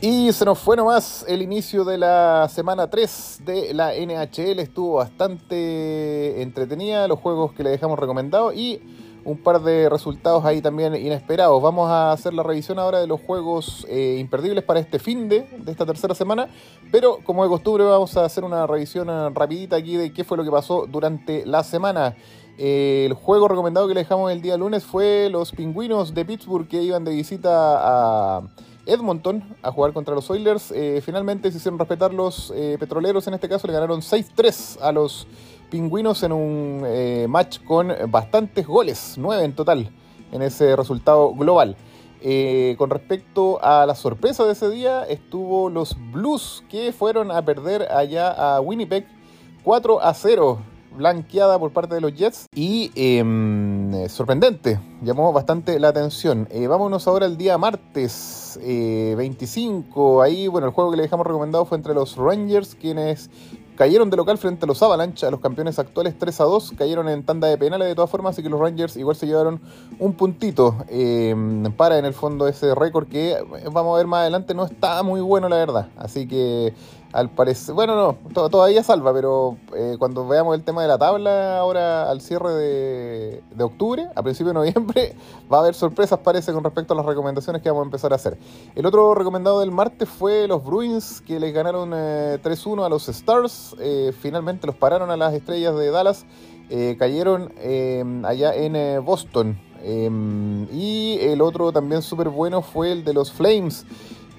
Y se nos fue nomás el inicio de la semana 3 de la NHL. Estuvo bastante entretenida, los juegos que le dejamos recomendados y un par de resultados ahí también inesperados. Vamos a hacer la revisión ahora de los juegos eh, imperdibles para este fin de, de, esta tercera semana. Pero como de costumbre vamos a hacer una revisión rapidita aquí de qué fue lo que pasó durante la semana. Eh, el juego recomendado que le dejamos el día lunes fue los pingüinos de Pittsburgh que iban de visita a Edmonton a jugar contra los Oilers. Eh, finalmente se hicieron respetar los eh, petroleros, en este caso le ganaron 6-3 a los pingüinos en un eh, match con bastantes goles, 9 en total en ese resultado global. con respecto a la sorpresa de ese día, estuvo los Blues que fueron a perder allá a Winnipeg 4 a 0 blanqueada por parte de los Jets y em, sorprendente, llamó bastante la atención. Eh, vámonos ahora al día martes 25, eh, ahí bueno, el juego que le dejamos recomendado fue entre los Rangers, quienes cayeron de local frente a los Avalanche, a los campeones actuales 3 a 2, cayeron en tanda de penales de todas formas, así que los Rangers igual se llevaron un puntito em, para en el fondo ese récord que eh, vamos a ver más adelante no está muy bueno la verdad, así que al parecer, bueno, no, todavía salva, pero eh, cuando veamos el tema de la tabla ahora al cierre de, octubre, a principio de noviembre, va a haber sorpresas, parece, con respecto a las recomendaciones que vamos a empezar a hacer. El otro recomendado del martes fue los Bruins, que les ganaron 3-1 eh, a los Stars. Eh, finalmente los pararon a las estrellas de Dallas. cayeron allá en Boston. y el otro también súper bueno fue el de los Flames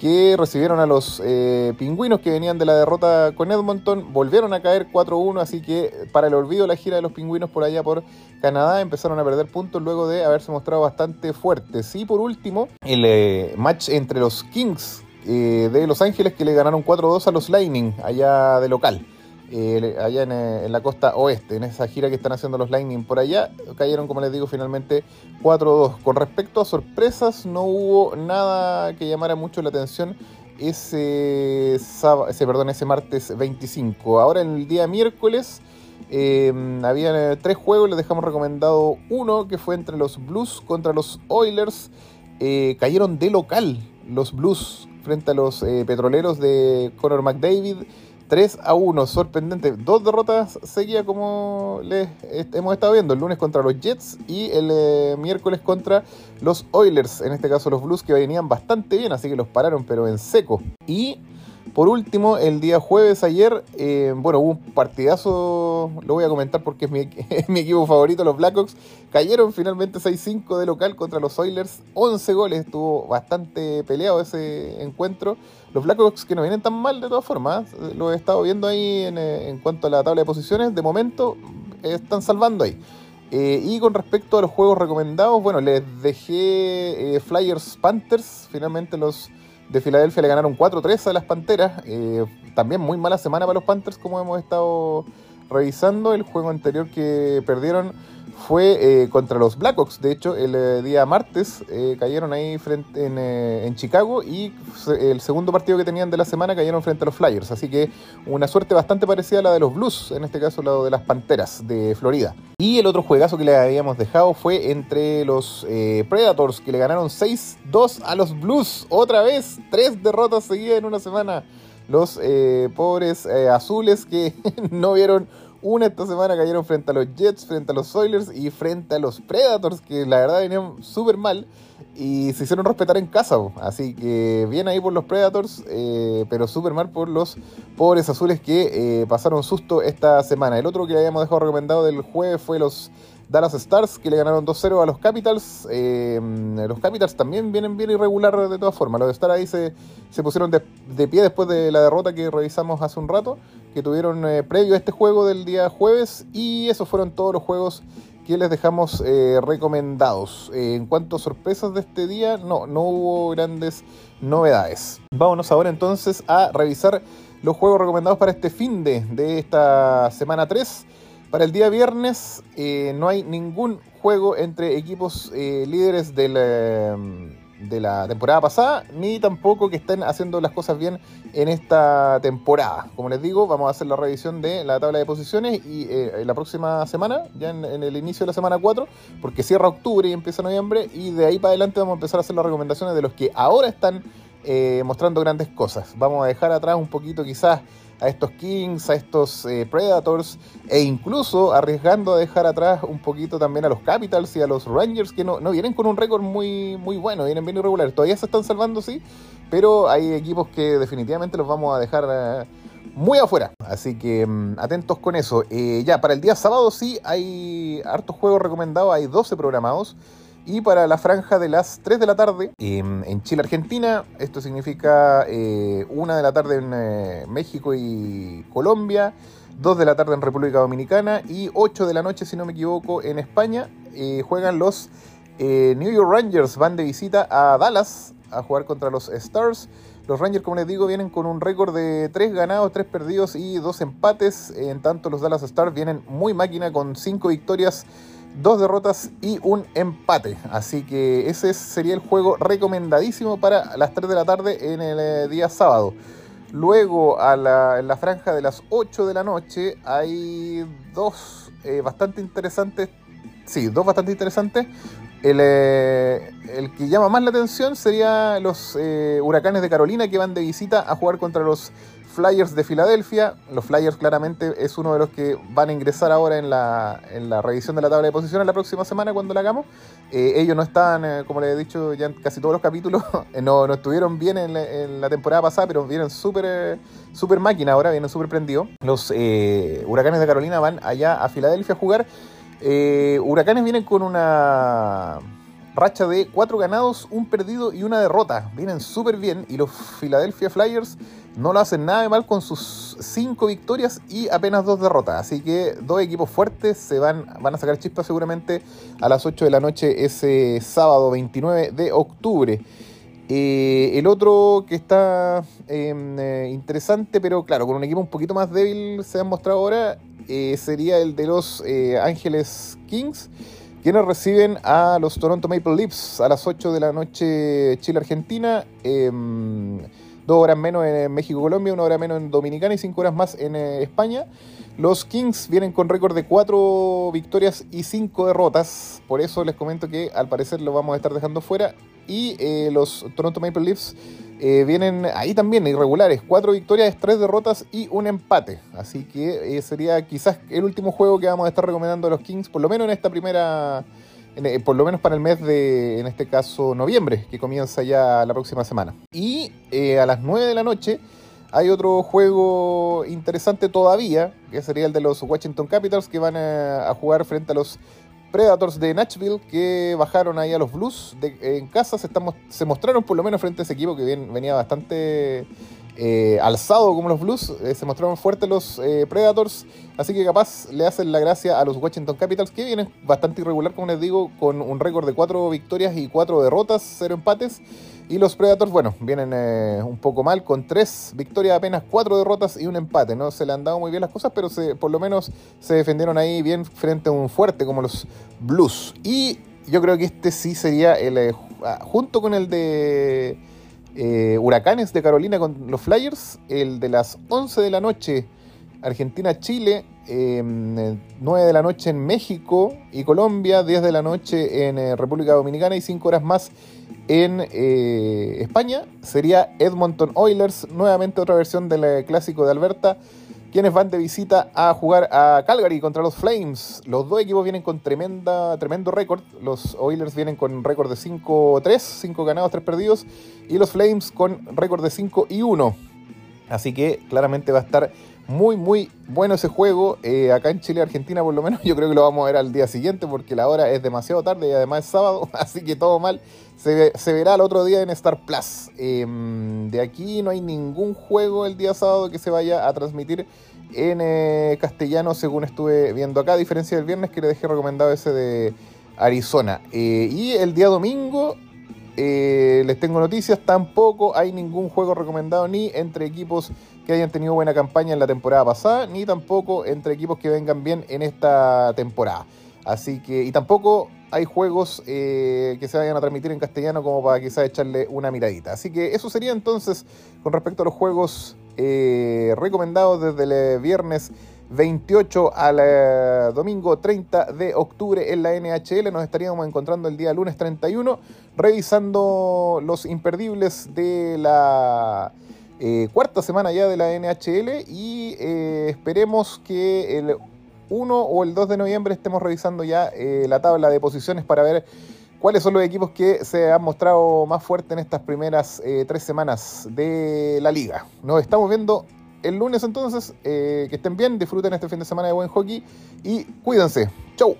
que recibieron a los eh, pingüinos que venían de la derrota con Edmonton, volvieron a caer 4-1, así que para el olvido la gira de los pingüinos por allá por Canadá empezaron a perder puntos luego de haberse mostrado bastante fuertes. Y por último, el eh, match entre los Kings eh, de Los Ángeles que le ganaron 4-2 a los Lightning allá de local. Eh, allá eh, en, la costa oeste, en esa gira que están haciendo los Lightning por allá, cayeron, como les digo, finalmente 4-2. Con respecto a sorpresas, no hubo nada que llamara mucho la atención ese, ese, perdón, ese martes 25. Ahora en el día miércoles eh, habían tres juegos, les dejamos recomendado uno que fue entre los Blues contra los Oilers. cayeron de local los Blues frente a los petroleros de Conor McDavid. 3 a 1, sorprendente. Dos derrotas seguía como les hemos estado viendo. El lunes contra los Jets y el eh, miércoles contra los Oilers. En este caso los Blues que venían bastante bien, así que los pararon pero en seco. Y por último, el día jueves ayer, eh, bueno, hubo un partidazo, lo voy a comentar porque es mi, equipo favorito, los Blackhawks. Cayeron finalmente 6-5 de local contra los Oilers, 11 goles, estuvo bastante peleado ese encuentro. Los Blackhawks que no vienen tan mal de todas formas, ¿eh? lo he estado viendo ahí en, eh, en cuanto a la tabla de posiciones, de momento están salvando ahí. y con respecto a los juegos recomendados, bueno, les dejé Flyers Panthers, finalmente los de Filadelfia le ganaron 4-3 a las Panteras. Eh, también muy mala semana para los Panthers, como hemos estado revisando. El juego anterior que perdieron fue eh, contra los Blackhawks. De hecho, el eh, día martes eh, cayeron ahí frente en, Chicago y el segundo partido que tenían de la semana cayeron frente a los Flyers. Así que una suerte bastante parecida a la de los Blues, en este caso la de las Panteras de Florida. Y el otro juegazo que le habíamos dejado fue entre los Predators, que le ganaron 6-2 a los Blues. Otra vez, tres derrotas seguidas en una semana. Los pobres azules que no vieron una esta semana cayeron frente a los Jets, frente a los Oilers y frente a los Predators, que la verdad venían súper mal y se hicieron respetar en casa. Así que bien ahí por los Predators, eh, pero súper mal por los pobres azules que eh, pasaron susto esta semana. El otro que habíamos dejado recomendado del jueves fue los Dallas Stars, que le ganaron 2-0 a los Capitals. Eh, los Capitals también vienen bien irregular de todas formas. Los Stars ahí se, pusieron de, pie después de la derrota que revisamos hace un rato, que tuvieron eh, previo a este juego del día jueves. Y esos fueron todos los juegos que les dejamos eh, recomendados. en cuanto a sorpresas de este día, no, no hubo grandes novedades. Vámonos ahora entonces a revisar los juegos recomendados para este fin de, de esta semana 3. Para el día viernes eh, no hay ningún juego entre equipos eh, líderes de la, de la, temporada pasada, ni tampoco que estén haciendo las cosas bien en esta temporada. Como les digo, vamos a hacer la revisión de la tabla de posiciones y eh, la próxima semana, ya en, en, el inicio de la semana 4, porque cierra octubre y empieza noviembre, y de ahí para adelante vamos a empezar a hacer las recomendaciones de los que ahora están mostrando grandes cosas. Vamos a dejar atrás un poquito quizás a estos Kings, a estos eh, Predators e incluso arriesgando a dejar atrás un poquito también a los Capitals y a los Rangers que no, no vienen con un récord muy, muy bueno, vienen bien irregulares. Todavía se están salvando, sí, pero hay equipos que definitivamente los vamos a dejar eh, muy afuera. Así que mm, atentos con eso. Eh, ya, para el día sábado sí hay hartos juegos recomendados, hay 12 programados. Y para la franja de las 3 de la tarde en Chile, Argentina, esto significa eh, 1 de la tarde en eh, México y Colombia, 2 de la tarde en República Dominicana y 8 de la noche, si no me equivoco, en España, eh, juegan los eh, New York Rangers, van de visita a Dallas a jugar contra los Stars. Los Rangers, como les digo, vienen con un récord de 3 ganados, 3 perdidos y 2 empates. En tanto, los Dallas Stars vienen muy máquina con 5 victorias dos derrotas y un empate. Así que ese sería el juego recomendadísimo para las 3 de la tarde en el eh, día sábado. Luego, a la, en la franja de las 8 de la noche, hay dos eh, bastante interesantes. Sí, dos bastante interesantes. El, eh, el, que llama más la atención sería los Huracanes de Carolina que van de visita a jugar contra los Flyers de Filadelfia. Los Flyers claramente es uno de los que van a ingresar ahora en la, en la revisión de la tabla de posiciones la próxima semana cuando la hagamos. Eh, ellos no están, eh, como les he dicho ya en casi todos los capítulos, eh, no, no, estuvieron bien en la, temporada pasada, pero vienen súper super máquina ahora, vienen súper prendidos. Los Huracanes de Carolina van allá a Filadelfia a jugar. Huracanes vienen con una racha de cuatro ganados, un perdido y una derrota. Vienen súper bien y los Philadelphia Flyers no lo hacen nada de mal con sus cinco victorias y apenas dos derrotas. Así que dos equipos fuertes se van, van a sacar chispas seguramente a las 8 de la noche ese sábado 29 de octubre. Eh, el otro que está em, eh, interesante, pero claro, con un equipo un poquito más débil se ha mostrado ahora, eh, sería el de los Ángeles Kings quienes reciben a los Toronto Maple Leafs a las 8 de la noche Chile-Argentina, em, dos horas menos en México-Colombia, una hora menos en Dominicana y cinco horas más en eh, España. Los Kings vienen con récord de cuatro victorias y cinco derrotas, por eso les comento que al parecer lo vamos a estar dejando fuera. Y eh, los Toronto Maple Leafs eh, vienen ahí también irregulares, cuatro victorias, tres derrotas y un empate. Así que eh, sería quizás el último juego que vamos a estar recomendando a los Kings, por lo menos en esta primera, por lo menos para el mes de, en este caso, noviembre, que comienza ya la próxima semana. Y a las 9 de la noche hay otro juego interesante todavía, que sería el de los Washington Capitals, que van a jugar frente a los Predators de Nashville que bajaron ahí a los Blues en casa. Se, mostraron por lo menos frente a ese equipo que venía bastante eh, alzado como los Blues. Eh, se mostraron fuertes los eh, Predators. Así que capaz le hacen la gracia a los Washington Capitals que vienen bastante irregular, como les digo, con un récord de 4 victorias y 4 derrotas, 0 empates. Y los Predators, bueno, vienen eh, un poco mal con tres victorias, apenas cuatro derrotas y un empate. No se le han dado muy bien las cosas, pero se, por lo menos se defendieron ahí bien frente a un fuerte como los Blues. Y yo creo que este sí sería el, eh, ah, junto con el de eh, Huracanes de Carolina con los Flyers, el de las 11 de la noche Argentina-Chile, 9 de la noche en México y Colombia, 10 de la noche en República Dominicana y 5 horas más en eh, España sería Edmonton Oilers, nuevamente otra versión del clásico de Alberta, quienes van de visita a jugar a Calgary contra los Flames. Los dos equipos vienen con tremenda, tremendo récord. Los Oilers vienen con récord de 5-3, 5 ganados, 3 perdidos, y los Flames con récord de 5 y 1. Así que claramente va a estar muy, muy bueno ese juego. Eh, acá en Chile, Argentina, por lo menos, yo creo que lo vamos a ver al día siguiente porque la hora es demasiado tarde y además es sábado, así que todo mal. Se, verá el otro día en Star Plus. Em, de aquí no hay ningún juego el día sábado que se vaya a transmitir en eh, castellano, según estuve viendo acá, a diferencia del viernes que le dejé recomendado ese de Arizona. Eh, y el día domingo les tengo noticias, tampoco hay ningún juego recomendado ni entre equipos que hayan tenido buena campaña en la temporada pasada, ni tampoco entre equipos que vengan bien en esta temporada. Así que, y tampoco hay juegos eh, que se vayan a transmitir en castellano como para quizás echarle una miradita. Así que eso sería entonces con respecto a los juegos eh, recomendados desde el viernes 28 al eh, domingo 30 de octubre en la NHL. Nos estaríamos encontrando el día lunes 31, revisando los imperdibles de la eh, cuarta semana ya de la NHL y esperemos que el 1 o el 2 de noviembre estemos revisando ya la tabla de posiciones para ver cuáles son los equipos que se han mostrado más fuertes en estas primeras tres semanas de la liga. Nos estamos viendo el lunes entonces. Eh, que estén bien, disfruten este fin de semana de buen hockey y cuídense. Chau.